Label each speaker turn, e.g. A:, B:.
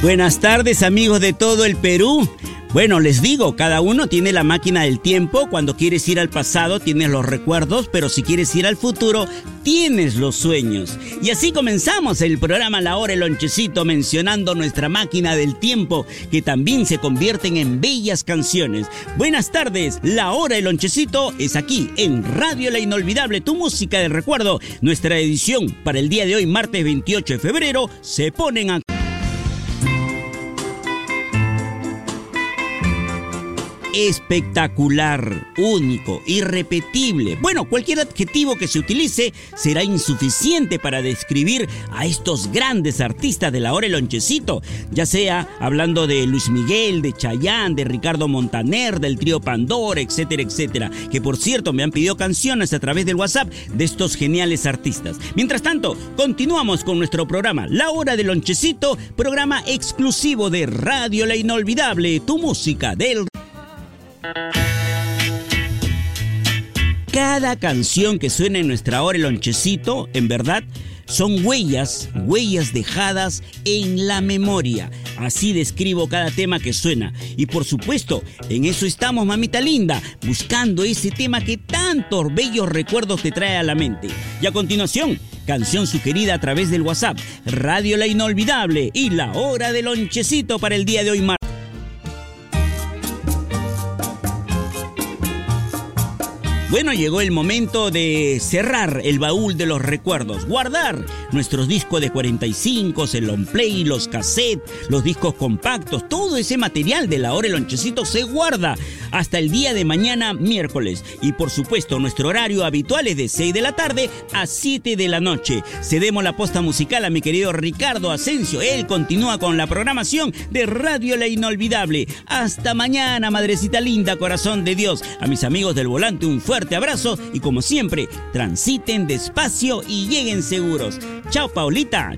A: Buenas tardes amigos de todo el Perú. Bueno, les digo, cada uno tiene la máquina del tiempo. Cuando quieres ir al pasado tienes los recuerdos, pero si quieres ir al futuro tienes los sueños. Y así comenzamos el programa La Hora el Lonchecito mencionando nuestra máquina del tiempo que también se convierten en bellas canciones. Buenas tardes, La Hora el Lonchecito es aquí en Radio La Inolvidable, tu música del recuerdo. Nuestra edición para el día de hoy, martes 28 de febrero, se ponen a... espectacular, único, irrepetible. Bueno, cualquier adjetivo que se utilice será insuficiente para describir a estos grandes artistas de la hora el lonchecito, ya sea hablando de Luis Miguel, de Chayanne, de Ricardo Montaner, del trío Pandora, etcétera, etcétera, que por cierto me han pedido canciones a través del WhatsApp de estos geniales artistas. Mientras tanto, continuamos con nuestro programa La Hora del Lonchecito, programa exclusivo de Radio La Inolvidable, tu música del cada canción que suena en nuestra hora el lonchecito, en verdad, son huellas, huellas dejadas en la memoria. Así describo cada tema que suena. Y por supuesto, en eso estamos, mamita linda, buscando ese tema que tantos bellos recuerdos te trae a la mente. Y a continuación, canción sugerida a través del WhatsApp, Radio La Inolvidable y la hora del lonchecito para el día de hoy martes. Bueno, llegó el momento de cerrar el baúl de los recuerdos, guardar nuestros discos de 45, el long play, los cassettes, los discos compactos, todo ese material de la hora el lonchecito se guarda hasta el día de mañana miércoles. Y por supuesto, nuestro horario habitual es de 6 de la tarde a 7 de la noche. Cedemos la posta musical a mi querido Ricardo Asensio. Él continúa con la programación de Radio La Inolvidable. Hasta mañana, madrecita linda, corazón de Dios. A mis amigos del volante, un fuerte abrazo y como siempre, transiten despacio y lleguen seguros. Chao, Paulita.